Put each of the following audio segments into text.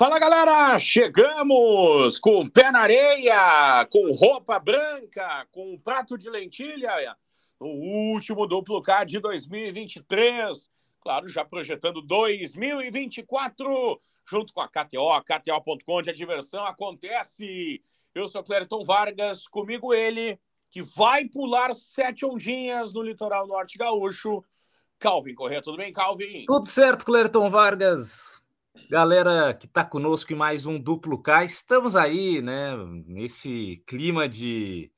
Fala galera, chegamos com o pé na areia, com roupa branca, com um prato de lentilha, no último duplo K de 2023. Claro, já projetando 2024, junto com a KTO, KTO.com, onde a diversão acontece. Eu sou Clériton Vargas, comigo ele, que vai pular sete ondinhas no litoral norte gaúcho. Calvin Corrêa, tudo bem, Calvin? Tudo certo, Clériton Vargas. Galera que está conosco em mais um Duplo K, estamos aí, né, nesse clima de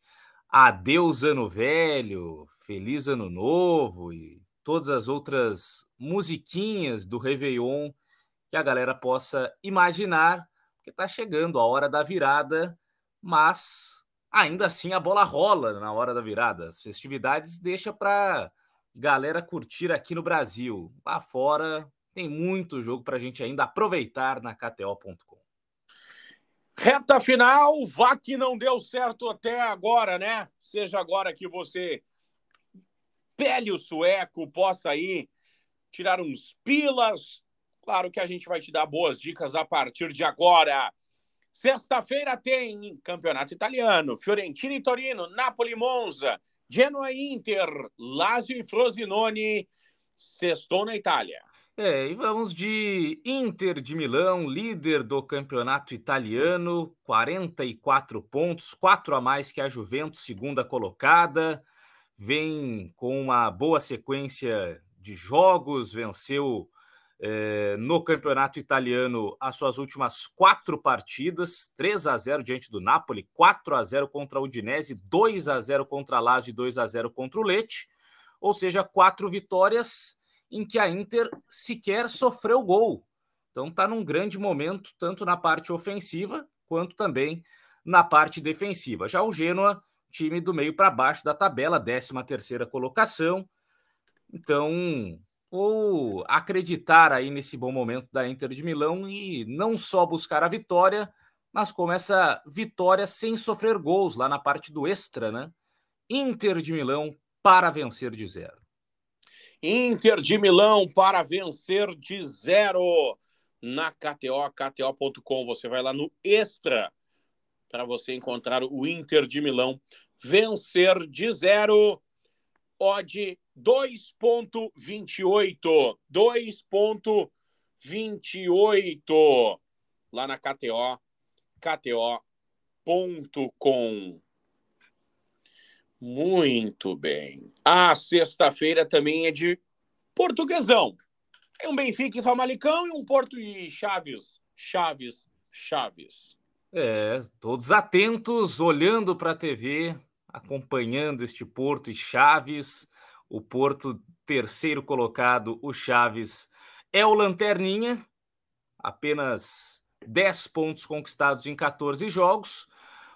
adeus ano velho, feliz ano novo e todas as outras musiquinhas do Réveillon que a galera possa imaginar, que está chegando a hora da virada, mas ainda assim a bola rola na hora da virada. As festividades deixa para galera curtir aqui no Brasil. Lá fora, tem muito jogo para a gente ainda aproveitar na KTO.com. Reta final, vá que não deu certo até agora, né? Seja agora que você pele o sueco, possa aí tirar uns pilas. Claro que a gente vai te dar boas dicas a partir de agora. Sexta-feira tem Campeonato Italiano, Fiorentina e Torino, Napoli e Monza, Genoa e Inter, Lazio e Frosinone, sextou na Itália. É, e vamos de Inter de Milão, líder do campeonato italiano, 44 pontos, quatro a mais que a Juventus, segunda colocada. Vem com uma boa sequência de jogos, venceu é, no campeonato italiano as suas últimas quatro partidas: 3 a 0 diante do Napoli, 4 a 0 contra o Udinese, 2 a 0 contra a Lazio e 2 a 0 contra o Lecce. Ou seja, quatro vitórias em que a Inter sequer sofreu gol. Então está num grande momento, tanto na parte ofensiva quanto também na parte defensiva. Já o Genoa, time do meio para baixo da tabela, 13 terceira colocação. Então, ou acreditar aí nesse bom momento da Inter de Milão e não só buscar a vitória, mas como essa vitória sem sofrer gols lá na parte do extra, né? Inter de Milão para vencer de zero. Inter de Milão para vencer de zero na KTO, KTO.com. Você vai lá no Extra para você encontrar o Inter de Milão vencer de zero. Odd 2.28. 2.28 lá na KTO, KTO.com. Muito bem. A sexta-feira também é de Portuguesão. Tem um Benfica e Famalicão e um Porto e Chaves. Chaves, Chaves. É, todos atentos, olhando para a TV, acompanhando este Porto e Chaves. O Porto, terceiro colocado, o Chaves é o Lanterninha, apenas 10 pontos conquistados em 14 jogos.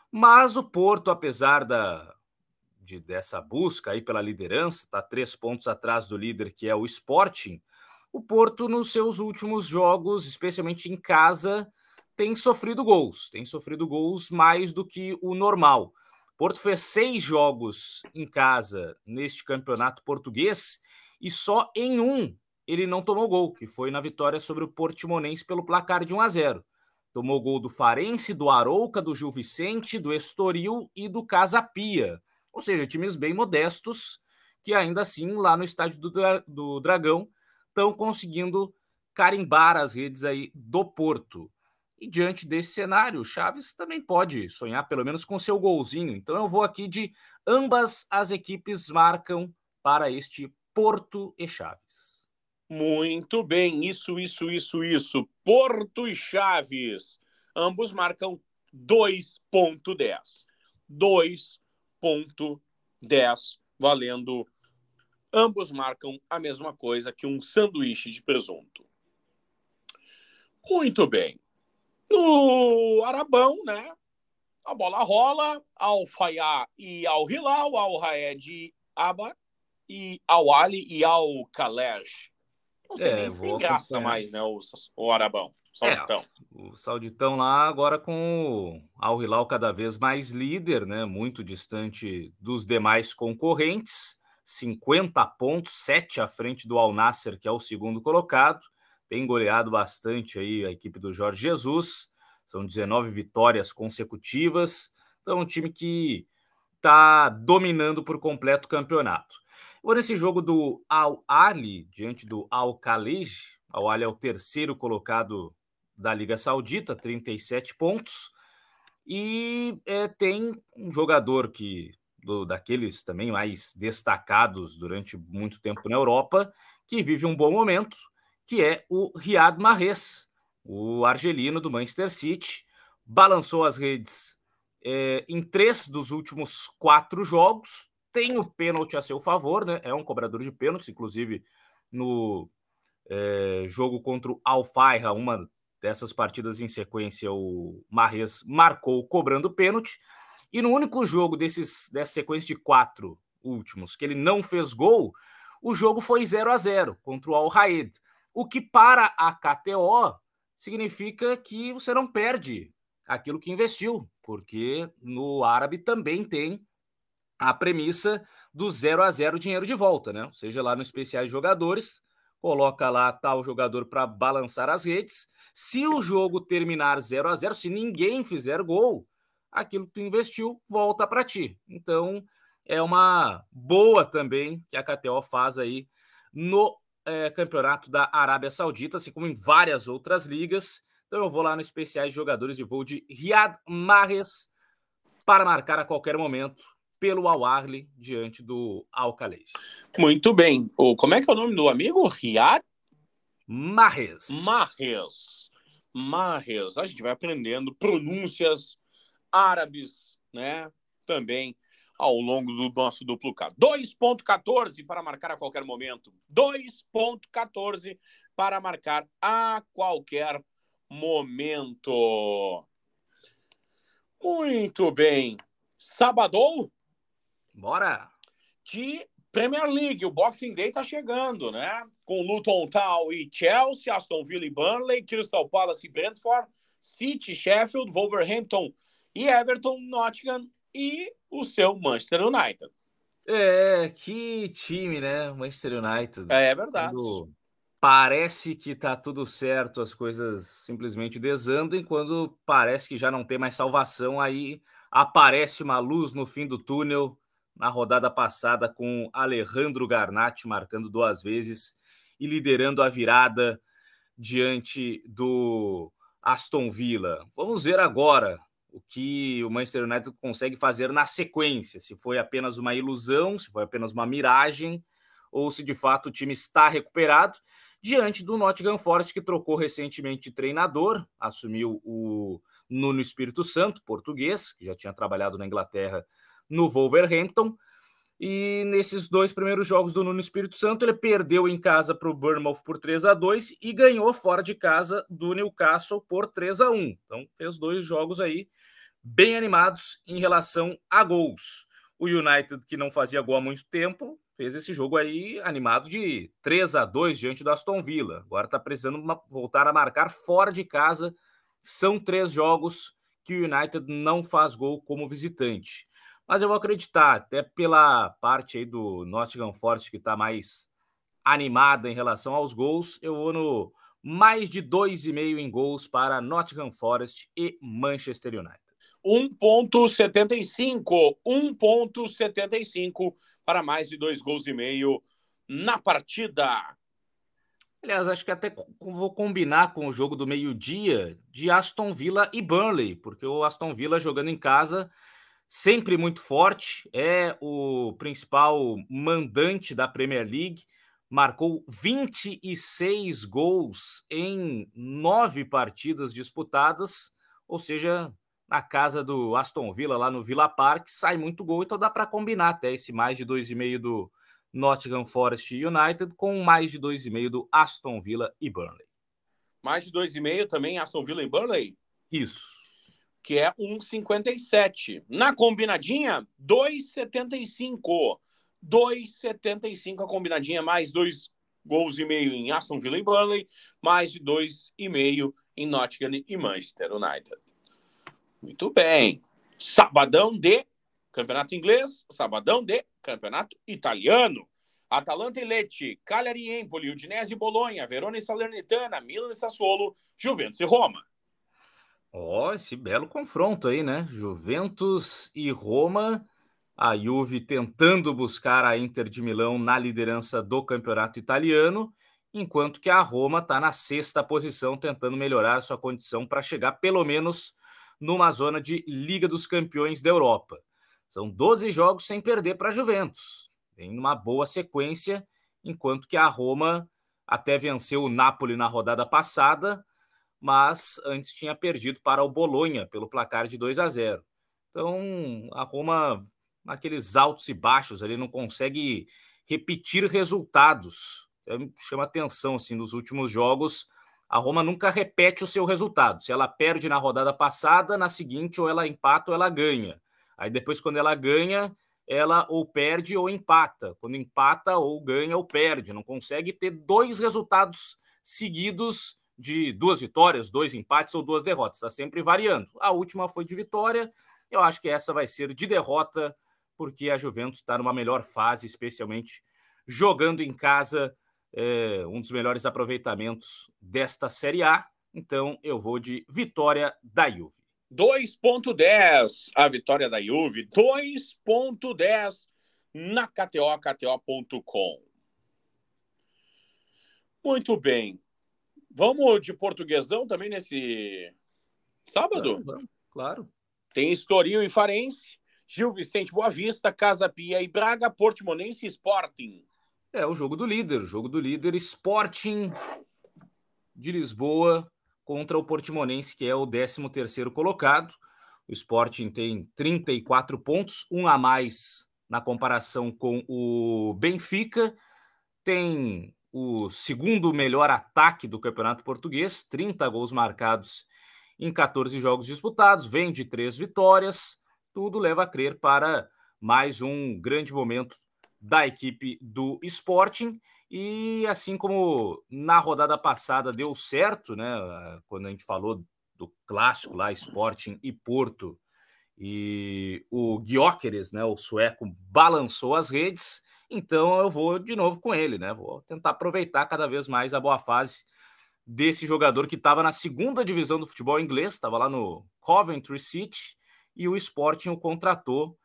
Mas o Porto, apesar da de, dessa busca aí pela liderança, está três pontos atrás do líder, que é o Sporting. O Porto, nos seus últimos jogos, especialmente em casa, tem sofrido gols, tem sofrido gols mais do que o normal. Porto fez seis jogos em casa neste campeonato português e só em um ele não tomou gol, que foi na vitória sobre o Portimonense pelo placar de 1 a 0. Tomou gol do Farense, do Arouca, do Gil Vicente, do Estoril e do Casa Pia. Ou seja, times bem modestos que ainda assim lá no estádio do, Dra do Dragão estão conseguindo carimbar as redes aí do Porto. E diante desse cenário, o Chaves também pode sonhar pelo menos com seu golzinho. Então eu vou aqui de ambas as equipes marcam para este Porto e Chaves. Muito bem, isso, isso, isso, isso. Porto e Chaves. Ambos marcam 2.10. 2 10, valendo. Ambos marcam a mesma coisa que um sanduíche de presunto. Muito bem. No Arabão, né? A bola rola, ao Fayá e ao Hilal, ao Raed Aba e ao Ali e ao Kalesh. Não sei é, nem se tem graça mais, né, o, o Arabão. Sauditão. É, o Sauditão lá agora com o Al Hilal cada vez mais líder, né? Muito distante dos demais concorrentes. 50 pontos, 7 à frente do Al Nasser, que é o segundo colocado. tem goleado bastante aí a equipe do Jorge Jesus. São 19 vitórias consecutivas. Então, é um time que está dominando por completo o campeonato. Agora, nesse jogo do Al Ali, diante do Al Khalij, Al Ali é o terceiro colocado da Liga Saudita, 37 pontos. E é, tem um jogador que do, daqueles também mais destacados durante muito tempo na Europa, que vive um bom momento, que é o Riyad Mahrez, o argelino do Manchester City, balançou as redes é, em três dos últimos quatro jogos, tem o pênalti a seu favor, né? É um cobrador de pênaltis, inclusive no é, jogo contra o Alfaira, uma dessas partidas em sequência, o Marres marcou cobrando pênalti. E no único jogo desses, dessa sequência de quatro últimos que ele não fez gol, o jogo foi 0 a 0 contra o Al Raed. O que para a KTO significa que você não perde aquilo que investiu, porque no árabe também tem a premissa do 0 a 0 dinheiro de volta, né? Ou seja, lá no especiais jogadores, coloca lá tal jogador para balançar as redes. Se o jogo terminar 0 a 0, se ninguém fizer gol, aquilo que tu investiu volta para ti. Então, é uma boa também que a KTO faz aí no é, campeonato da Arábia Saudita, assim como em várias outras ligas. Então eu vou lá no especiais jogadores e vou de Riyad Mahrez para marcar a qualquer momento pelo Al diante do Al Muito bem. O, como é que é o nome do amigo? Riyad Mahrez. Mahrez. Mahrez. A gente vai aprendendo pronúncias árabes, né? Também ao longo do nosso duplo K. 2.14 para marcar a qualquer momento. 2.14 para marcar a qualquer momento. Muito bem. Sabadou? Bora! De Premier League, o Boxing Day tá chegando, né? Com Luton Town e Chelsea, Aston Villa e Burnley, Crystal Palace e Brentford, City, Sheffield, Wolverhampton e Everton, Nottingham e o seu Manchester United. É, que time, né? Manchester United. É, é verdade. Quando parece que tá tudo certo, as coisas simplesmente desandam, e quando parece que já não tem mais salvação, aí aparece uma luz no fim do túnel na rodada passada com Alejandro Garnatti marcando duas vezes e liderando a virada diante do Aston Villa. Vamos ver agora o que o Manchester United consegue fazer na sequência, se foi apenas uma ilusão, se foi apenas uma miragem, ou se de fato o time está recuperado, diante do Nottingham Forest, que trocou recentemente de treinador, assumiu o Nuno Espírito Santo, português, que já tinha trabalhado na Inglaterra no Wolverhampton. E nesses dois primeiros jogos do Nuno Espírito Santo, ele perdeu em casa para o Bournemouth por 3 a 2 e ganhou fora de casa do Newcastle por 3 a 1 Então, fez dois jogos aí bem animados em relação a gols. O United, que não fazia gol há muito tempo, fez esse jogo aí animado de 3 a 2 diante do Aston Villa. Agora está precisando voltar a marcar fora de casa. São três jogos que o United não faz gol como visitante. Mas eu vou acreditar, até pela parte aí do Nottingham Forest que está mais animada em relação aos gols, eu vou no mais de 2,5 em gols para Nottingham Forest e Manchester United. 1,75. 1,75 para mais de dois gols e meio na partida. Aliás, acho que até vou combinar com o jogo do meio-dia de Aston Villa e Burnley, porque o Aston Villa jogando em casa sempre muito forte, é o principal mandante da Premier League, marcou 26 gols em nove partidas disputadas, ou seja, na casa do Aston Villa, lá no Villa Park, sai muito gol, então dá para combinar até esse mais de 2,5 do Nottingham Forest United com mais de 2,5 do Aston Villa e Burnley. Mais de 2,5 também Aston Villa e Burnley? Isso. Que é 1,57. Na combinadinha, 2,75. 2,75 a combinadinha, mais dois gols e meio em Aston Villa e Burnley, mais de 2,5 em Nottingham e Manchester United. Muito bem. Sabadão de campeonato inglês, sabadão de campeonato italiano. Atalanta e Lecce, Cagliari e Empoli, Udinese e Bolonha, Verona e Salernitana, Milan e Sassuolo, Juventus e Roma. Ó, oh, esse belo confronto aí, né? Juventus e Roma. A Juve tentando buscar a Inter de Milão na liderança do campeonato italiano, enquanto que a Roma está na sexta posição, tentando melhorar sua condição para chegar pelo menos numa zona de Liga dos Campeões da Europa. São 12 jogos sem perder para a Juventus. Tem uma boa sequência, enquanto que a Roma até venceu o Napoli na rodada passada, mas antes tinha perdido para o Bolonha pelo placar de 2 a 0. Então, a Roma, naqueles altos e baixos ali, não consegue repetir resultados. É, chama atenção, assim, nos últimos jogos, a Roma nunca repete o seu resultado. Se ela perde na rodada passada, na seguinte, ou ela empata ou ela ganha. Aí depois, quando ela ganha, ela ou perde ou empata. Quando empata, ou ganha ou perde. Não consegue ter dois resultados seguidos de duas vitórias, dois empates ou duas derrotas. Está sempre variando. A última foi de vitória. Eu acho que essa vai ser de derrota, porque a Juventus está numa melhor fase, especialmente jogando em casa, é, um dos melhores aproveitamentos desta Série A. Então eu vou de vitória da Juve. 2.10 a vitória da Juve, 2.10 na KTO, KTO.com. Muito bem. Vamos de portuguesão também nesse sábado? Claro. claro. Tem Estoril e Farense, Gil Vicente Boa Vista, Casa Pia e Braga, Portimonense e Sporting. É o jogo do líder, o jogo do líder Sporting de Lisboa contra o Portimonense, que é o 13º colocado. O Sporting tem 34 pontos, um a mais na comparação com o Benfica. Tem o segundo melhor ataque do Campeonato Português, 30 gols marcados em 14 jogos disputados, vem de três vitórias, tudo leva a crer para mais um grande momento da equipe do Sporting. E assim como na rodada passada deu certo, né? Quando a gente falou do clássico lá, Sporting e Porto, e o Gyökeres, né, o sueco, balançou as redes. Então eu vou de novo com ele, né? Vou tentar aproveitar cada vez mais a boa fase desse jogador que estava na segunda divisão do futebol inglês, estava lá no Coventry City, e o Sporting o contratou.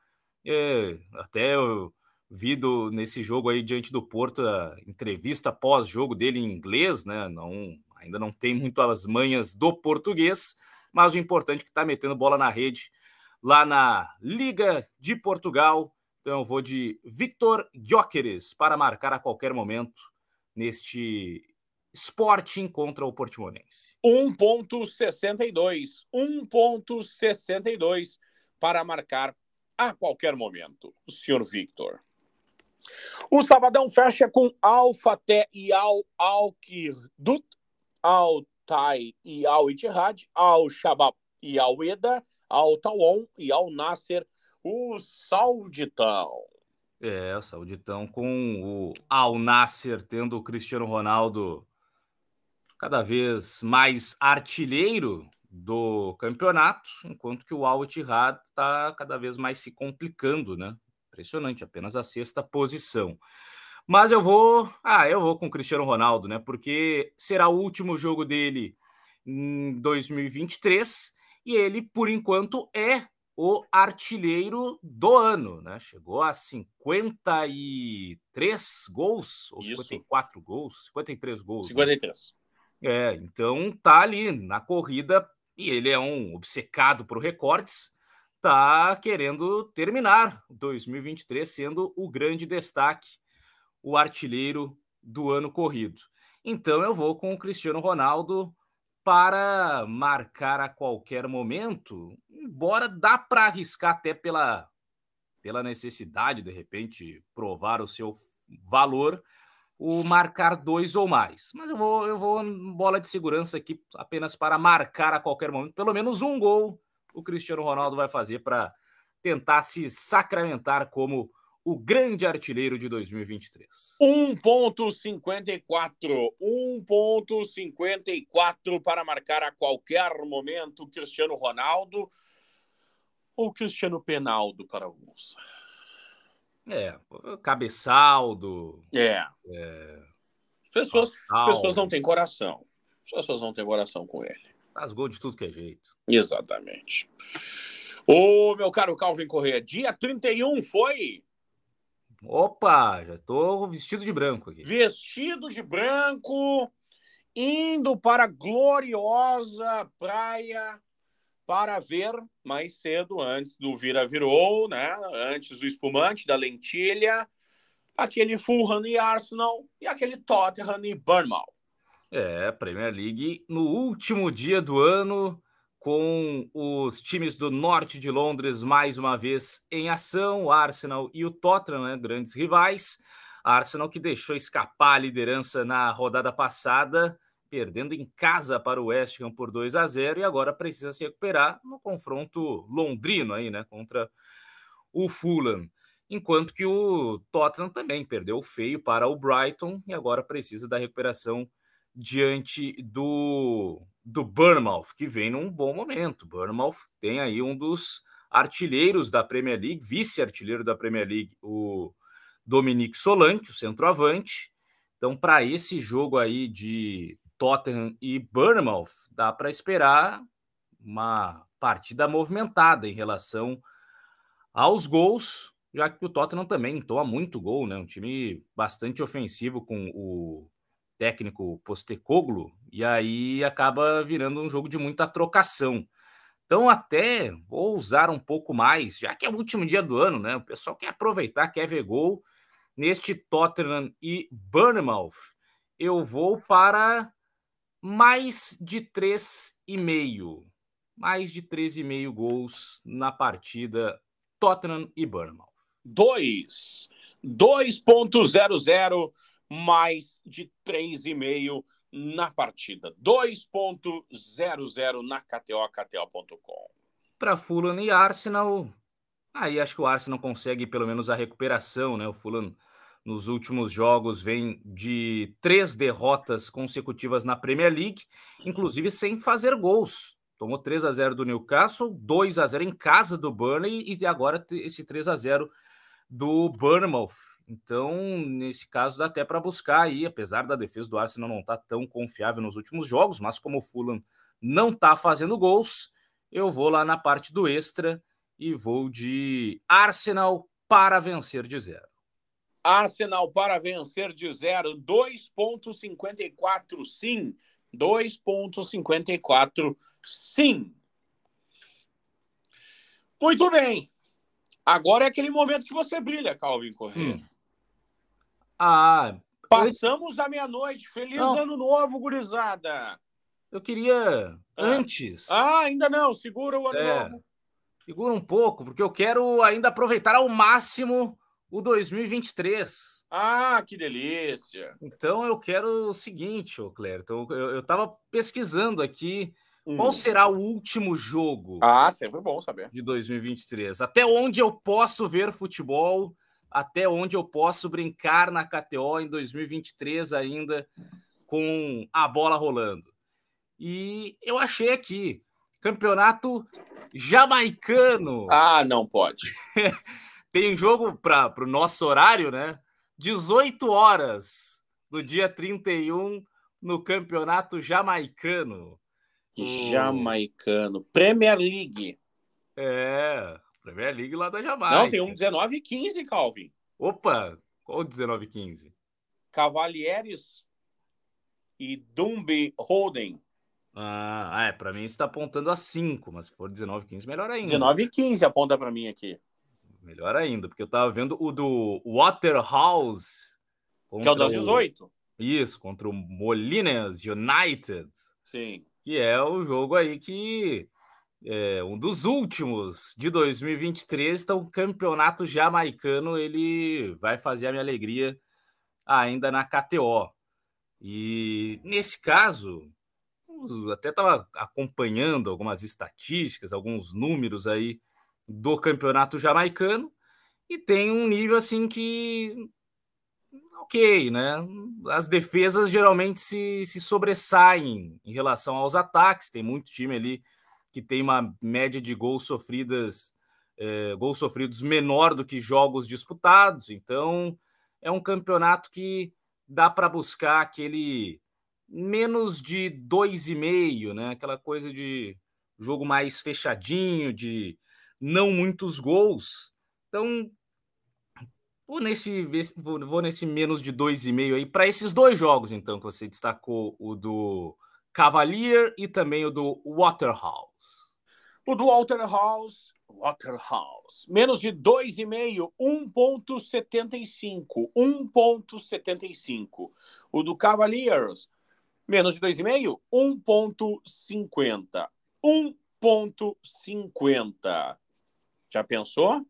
É, até eu vi do, nesse jogo aí diante do Porto a entrevista pós-jogo dele em inglês, né? Não, ainda não tem muito as manhas do português, mas o importante é que está metendo bola na rede lá na Liga de Portugal então eu vou de Victor Gyökeres para marcar a qualquer momento neste Sporting contra o Portimonense. 1.62, 1.62 para marcar a qualquer momento, o senhor Victor. O Sabadão fecha com Alfaté e Al Alkirdut, Al Tai e Al Ittihad, Al Shabab e Al Eda, Al Tawon e Al Nasser o Sauditão. É, Sauditão com o Al Nasser tendo o Cristiano Ronaldo cada vez mais artilheiro do campeonato, enquanto que o Al Ittihad está cada vez mais se complicando, né? Impressionante, apenas a sexta posição. Mas eu vou, ah, eu vou com o Cristiano Ronaldo, né? Porque será o último jogo dele em 2023 e ele, por enquanto, é o artilheiro do ano, né? Chegou a 53 gols, ou Isso. 54 gols, 53 gols. 53. Né? É, então tá ali na corrida e ele é um obcecado por recordes, tá querendo terminar 2023 sendo o grande destaque, o artilheiro do ano corrido. Então eu vou com o Cristiano Ronaldo para marcar a qualquer momento, embora dá para arriscar até pela, pela necessidade, de repente, provar o seu valor, o marcar dois ou mais. Mas eu vou, eu vou bola de segurança aqui apenas para marcar a qualquer momento, pelo menos um gol o Cristiano Ronaldo vai fazer para tentar se sacramentar como o grande artilheiro de 2023. 1.54, 1.54 para marcar a qualquer momento Cristiano Ronaldo ou Cristiano Penaldo para alguns. É, cabeçaldo. É. é... As, pessoas, as pessoas não têm coração. As pessoas não têm coração com ele. Faz gol de tudo que é jeito. Exatamente. Ô, meu caro Calvin Corrêa, dia 31 foi? Opa, já tô vestido de branco aqui. Vestido de branco, indo para a gloriosa praia para ver mais cedo, antes do Vira Virou, né? Antes do espumante, da lentilha, aquele Fulham e Arsenal e aquele Tottenham e Bournemouth. É, Premier League no último dia do ano, com os times do norte de Londres mais uma vez em ação, o Arsenal e o Tottenham, né, grandes rivais. Arsenal que deixou escapar a liderança na rodada passada, perdendo em casa para o West Ham por 2 a 0 e agora precisa se recuperar no confronto londrino aí, né, contra o Fulham. Enquanto que o Tottenham também perdeu feio para o Brighton e agora precisa da recuperação diante do do Bournemouth, que vem num bom momento. Bournemouth tem aí um dos artilheiros da Premier League, vice-artilheiro da Premier League, o Dominique Solanke, o centroavante. Então, para esse jogo aí de Tottenham e Bournemouth, dá para esperar uma partida movimentada em relação aos gols, já que o Tottenham também toma muito gol, né? Um time bastante ofensivo com o técnico Postecoglou, e aí acaba virando um jogo de muita trocação. Então, até vou usar um pouco mais, já que é o último dia do ano, né? O pessoal quer aproveitar, quer ver gol. Neste Tottenham e Bournemouth, eu vou para mais de 3,5. Mais de 3,5 gols na partida Tottenham e Bournemouth. 2. 2.00 mais de 3,5 na partida. 2.00 na KTO, KTO.com. Para Fulham e Arsenal, aí acho que o Arsenal consegue pelo menos a recuperação, né? O Fulham nos últimos jogos vem de três derrotas consecutivas na Premier League, inclusive sem fazer gols. Tomou 3 a 0 do Newcastle, 2 a 0 em casa do Burnley e agora esse 3 a 0 do Bournemouth. Então, nesse caso, dá até para buscar aí, apesar da defesa do Arsenal não estar tá tão confiável nos últimos jogos, mas como o Fulham não está fazendo gols, eu vou lá na parte do extra e vou de Arsenal para vencer de zero. Arsenal para vencer de zero, 2,54 sim. 2,54 sim. Muito bem. Agora é aquele momento que você brilha, Calvin Correia. Hum. Ah, passamos a meia-noite. Feliz não. ano novo, gurizada. Eu queria ah. antes. Ah, ainda não. Segura o ano é, novo. Segura um pouco, porque eu quero ainda aproveitar ao máximo o 2023. Ah, que delícia! Então eu quero o seguinte, ô Clérton, eu estava pesquisando aqui hum. qual será o último jogo. Ah, sempre bom saber. De 2023. Até onde eu posso ver futebol até onde eu posso brincar na KTO em 2023 ainda com a bola rolando. E eu achei aqui, campeonato jamaicano. Ah, não pode. Tem jogo para o nosso horário, né? 18 horas do dia 31 no campeonato jamaicano. Jamaicano. Premier League. É, Premier League lá da Jamaica. Não, tem um 19 e 15, Calvin. Opa, qual o 19 e 15? Cavalieres e Dumby Holden. Ah, é, para mim está apontando a 5, mas se for 19 e 15, melhor ainda. 19 e 15 aponta para mim aqui. Melhor ainda, porque eu tava vendo o do Waterhouse. Que é o das 18. O... Isso, contra o Molinas United. Sim. Que é o jogo aí que é, um dos últimos de 2023, então o campeonato jamaicano ele vai fazer a minha alegria ainda na KTO. E nesse caso, até estava acompanhando algumas estatísticas, alguns números aí do campeonato jamaicano e tem um nível assim que ok, né? As defesas geralmente se, se sobressaem em relação aos ataques, tem muito time ali que tem uma média de gols sofridas é, gols sofridos menor do que jogos disputados. Então, é um campeonato que dá para buscar aquele menos de dois e meio, né? Aquela coisa de jogo mais fechadinho, de não muitos gols. Então, vou nesse, vou, nesse menos de dois e meio aí para esses dois jogos, então, que você destacou, o do Cavalier e também o do Waterhouse. O do Waterhouse, Waterhouse, menos de 2,5, 1,75. 1,75. O do Cavaliers, menos de 2,5, 1,50. 1,50. Já pensou?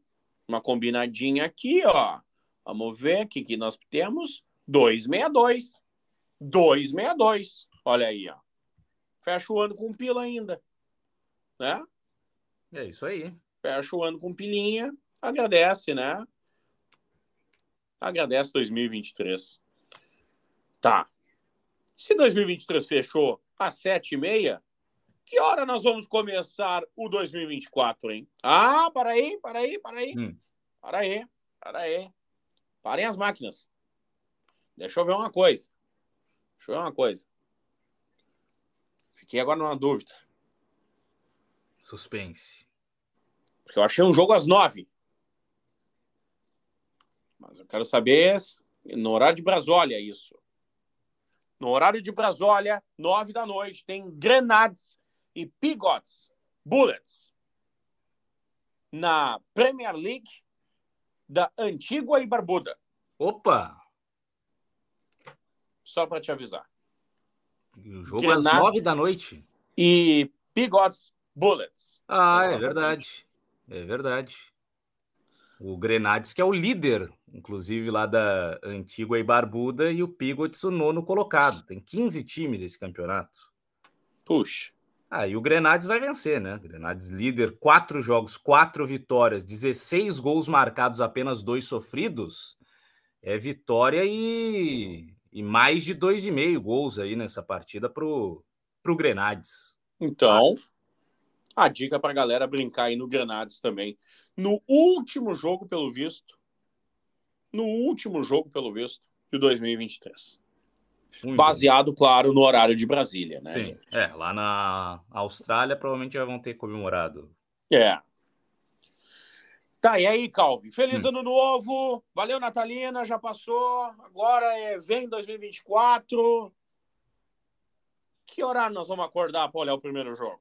Uma combinadinha aqui, ó. Vamos ver o que, que nós temos. 2,62. 2,62. Olha aí, ó. Fecha o ano com pila ainda. Né? É isso aí. Fecha o ano com pilinha. Agradece, né? Agradece 2023. Tá. Se 2023 fechou às sete e meia, que hora nós vamos começar o 2024, hein? Ah, para aí, para aí, para aí. Hum. Para aí, para aí. Parem as máquinas. Deixa eu ver uma coisa. Deixa eu ver uma coisa. Fiquei agora numa dúvida. Suspense. Porque eu achei um jogo às nove. Mas eu quero saber no horário de Brasólia isso. No horário de Brasólia, nove da noite, tem Grenades e Pigots Bullets na Premier League da Antigua e Barbuda. Opa! Só para te avisar. O jogo Grenades às nove da noite. E Pigots Bullets. Ah, é verdade. É verdade. O Grenades, que é o líder, inclusive, lá da Antigua e Barbuda, e o Pigots, o nono colocado. Tem 15 times esse campeonato. Puxa. Ah, e o Grenades vai vencer, né? Grenades líder, quatro jogos, quatro vitórias, 16 gols marcados, apenas dois sofridos. É vitória e, e mais de dois e meio gols aí nessa partida pro, pro Grenades. Então, a dica para a galera brincar aí no Grenades também no último jogo, pelo visto. No último jogo, pelo visto, de 2023. Muito Baseado, bem. claro, no horário de Brasília, né? Sim, é, lá na Austrália provavelmente já vão ter comemorado. É. Tá, e aí, Calvi? Feliz hum. ano novo! Valeu, Natalina, já passou. Agora é vem 2024. Que horário nós vamos acordar para olhar o primeiro jogo?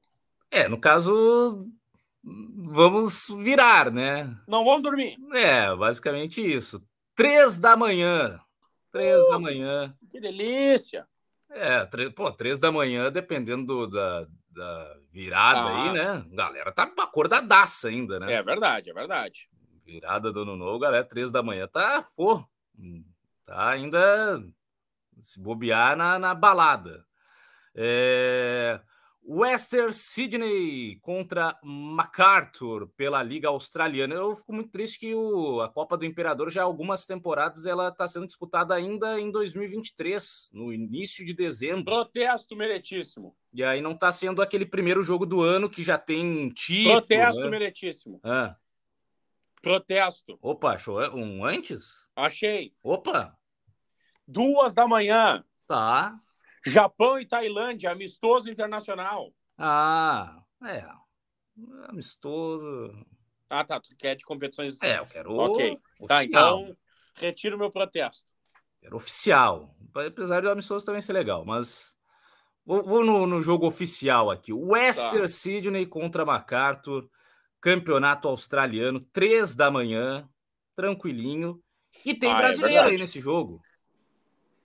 É, no caso, vamos virar, né? Não vamos dormir. É, basicamente isso. Três da manhã. Três uh, da manhã. Que delícia! É, pô, três da manhã, dependendo do, da, da virada ah. aí, né? Galera tá acordadaça ainda, né? É verdade, é verdade. Virada do ano novo, galera, três da manhã tá, pô, tá ainda se bobear na, na balada. É... Western Sydney contra MacArthur pela Liga Australiana. Eu fico muito triste que o, a Copa do Imperador já há algumas temporadas ela está sendo disputada ainda em 2023, no início de dezembro. Protesto meritíssimo. E aí não está sendo aquele primeiro jogo do ano que já tem título. Protesto né? meritíssimo. Ah. Protesto. Opa, achou um antes? Achei. Opa. Duas da manhã. Tá. Japão e Tailândia, amistoso internacional. Ah, é. Amistoso. Ah, tá. Tu quer de competições. É, eu quero. Ok. Oficial. Tá, então retiro meu protesto. Quero oficial. Apesar do amistoso também ser legal, mas. Vou, vou no, no, jogo oficial aqui. Western tá. Sydney contra MacArthur. Campeonato australiano, três da manhã. Tranquilinho. E tem ah, é brasileiro é aí nesse jogo.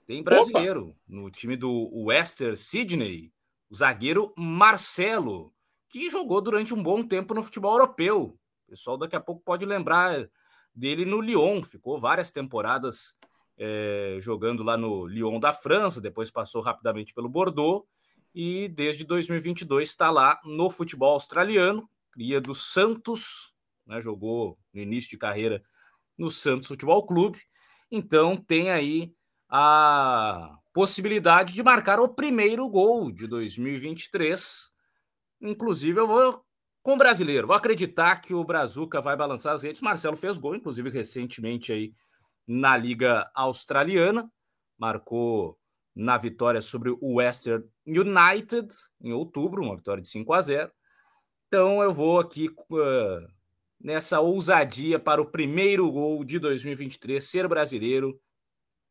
Tem brasileiro Opa. no time do Western Sydney, o zagueiro Marcelo, que jogou durante um bom tempo no futebol europeu. O pessoal daqui a pouco pode lembrar dele no Lyon, ficou várias temporadas é, jogando lá no Lyon da França, depois passou rapidamente pelo Bordeaux e desde 2022 está lá no futebol australiano, cria do Santos, né, jogou no início de carreira no Santos Futebol Clube. Então tem aí a possibilidade de marcar o primeiro gol de 2023. Inclusive, eu vou com o brasileiro. Vou acreditar que o Brazuca vai balançar as redes. Marcelo fez gol, inclusive recentemente aí na Liga Australiana. Marcou na vitória sobre o Western United em outubro, uma vitória de 5 a 0. Então eu vou aqui uh, nessa ousadia para o primeiro gol de 2023 ser brasileiro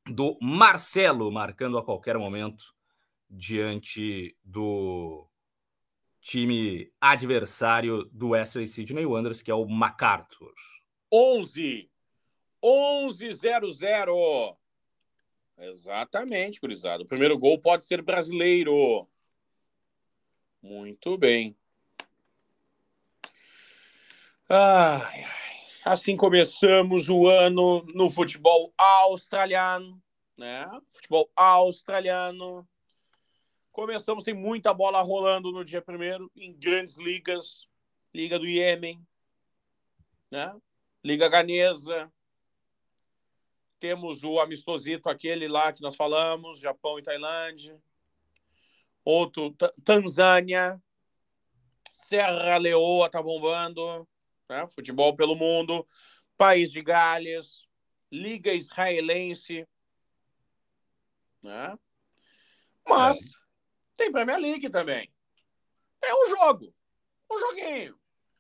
do Marcelo, marcando a qualquer momento diante do time adversário do Wesley Sydney Wanderers, que é o MacArthur. 11 11 0 Exatamente, gurizada. O primeiro gol pode ser brasileiro. Muito bem. Ai, ai. Assim começamos o ano no futebol australiano, né? Futebol australiano. Começamos, tem muita bola rolando no dia primeiro em grandes ligas. Liga do Iêmen, né? Liga Ganesa. Temos o amistosito aquele lá que nós falamos, Japão e Tailândia. Outro, Tanzânia. Serra Leoa tá bombando né? futebol pelo mundo, País de Gales, Liga Israelense, né? Mas é. tem Premier League também. É um jogo, um joguinho,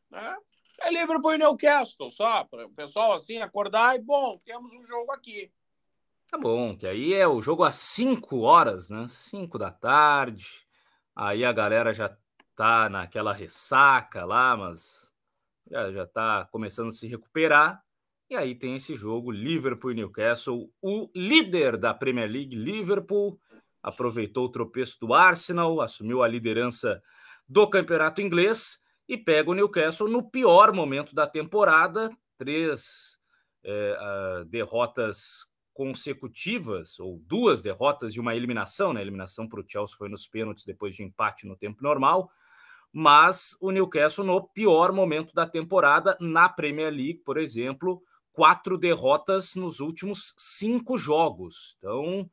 né? É Liverpool e Newcastle, só para o pessoal assim acordar e bom, temos um jogo aqui. Tá bom, que aí é o jogo às 5 horas, né? 5 da tarde. Aí a galera já tá naquela ressaca lá, mas já já está começando a se recuperar. E aí tem esse jogo Liverpool e Newcastle, o líder da Premier League, Liverpool, aproveitou o tropeço do Arsenal, assumiu a liderança do campeonato inglês e pega o Newcastle no pior momento da temporada, três é, derrotas consecutivas, ou duas derrotas de uma eliminação, né? A eliminação para o Chelsea foi nos pênaltis depois de empate no tempo normal mas o Newcastle no pior momento da temporada na Premier League, por exemplo, quatro derrotas nos últimos cinco jogos. Então,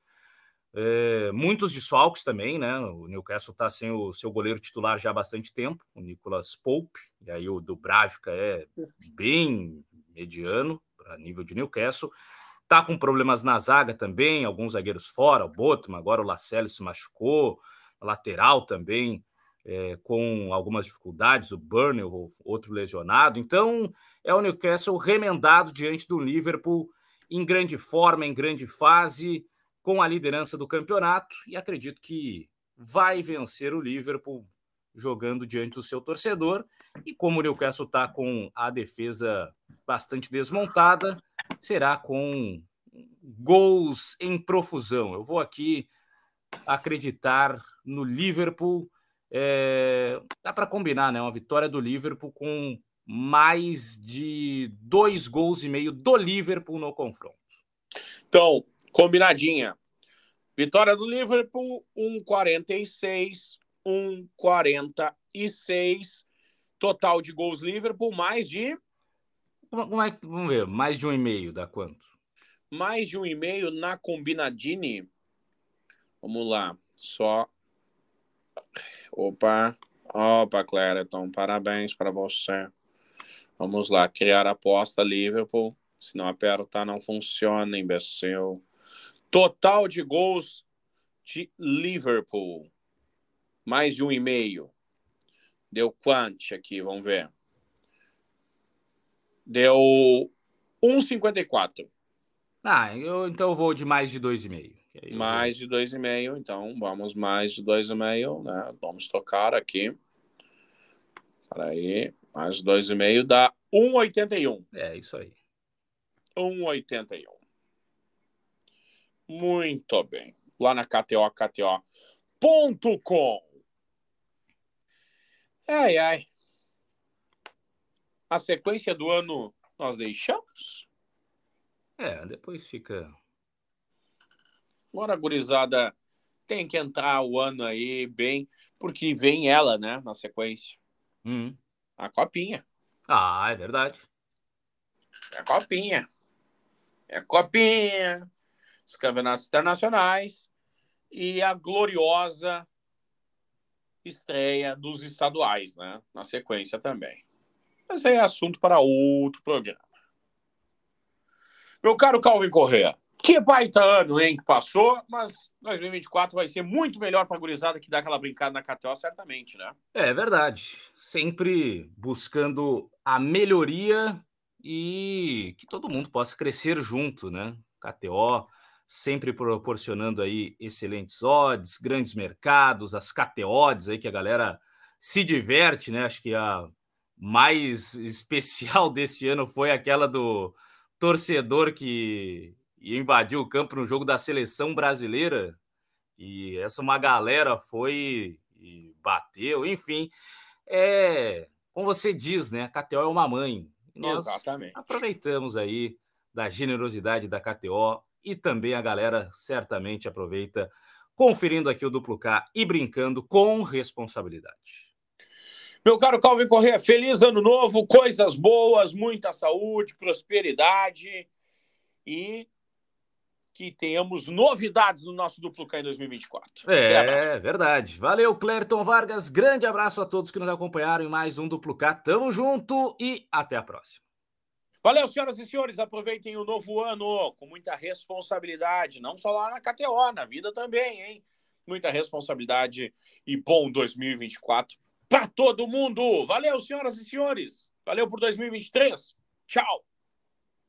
é, muitos desfalques também, né? O Newcastle está sem o seu goleiro titular já há bastante tempo, o Nicolas Pope, e aí o do Brávica é bem mediano para nível de Newcastle. Tá com problemas na zaga também, alguns zagueiros fora, o Botman, agora o Lascelles se machucou, a lateral também é, com algumas dificuldades, o Burnell, outro lesionado. Então, é o Newcastle remendado diante do Liverpool em grande forma, em grande fase, com a liderança do campeonato, e acredito que vai vencer o Liverpool jogando diante do seu torcedor. E como o Newcastle está com a defesa bastante desmontada, será com gols em profusão. Eu vou aqui acreditar no Liverpool é, dá para combinar, né? Uma vitória do Liverpool com mais de dois gols e meio do Liverpool no confronto. Então, combinadinha. Vitória do Liverpool, 1,46, 1,46. Total de gols Liverpool, mais de. Como é, vamos ver, mais de um e meio, dá quanto? Mais de um e meio na combinadine. Vamos lá, só Opa, opa, Clériton, parabéns para você. Vamos lá, criar aposta Liverpool. Se não apertar, não funciona, imbecil. Total de gols de Liverpool. Mais de um e meio. Deu quanto aqui? Vamos ver. Deu 1,54. Ah, eu, então eu vou de mais de 2,5. Mais de 2,5, então vamos mais de 2,5, né? Vamos tocar aqui. Para aí, mais de 2,5 dá 1,81. É, isso aí. 1,81. Muito bem. Lá na KTO, KTO.com. Ai, ai. A sequência do ano nós deixamos? É, depois fica Agora, gurizada, tem que entrar o ano aí bem, porque vem ela, né, na sequência. Hum. A Copinha. Ah, é verdade. É Copinha. É Copinha, os campeonatos internacionais e a gloriosa estreia dos estaduais, né? Na sequência também. Mas é assunto para outro programa. Meu caro Calvin Correa, que baita ano, hein, que passou, mas 2024 vai ser muito melhor para a gurizada que dá aquela brincada na KTO, certamente, né? É verdade. Sempre buscando a melhoria e que todo mundo possa crescer junto, né? KTO sempre proporcionando aí excelentes odds, grandes mercados, as KTOs aí que a galera se diverte, né? Acho que a mais especial desse ano foi aquela do torcedor que invadiu o campo no jogo da seleção brasileira. E essa uma galera foi e bateu, enfim. É, como você diz, né? A KTO é uma mãe. Nós Exatamente. aproveitamos aí da generosidade da KTO e também a galera certamente aproveita conferindo aqui o duplo K e brincando com responsabilidade. Meu caro Calvin Corrêa, feliz ano novo, coisas boas, muita saúde, prosperidade e que tenhamos novidades no nosso duplo K em 2024. É, verdade. Valeu, Clerton Vargas. Grande abraço a todos que nos acompanharam em mais um duplo K. Tamo junto e até a próxima. Valeu, senhoras e senhores. Aproveitem o novo ano com muita responsabilidade, não só lá na KTO, na vida também, hein? Muita responsabilidade e bom 2024 para todo mundo. Valeu, senhoras e senhores. Valeu por 2023. Tchau.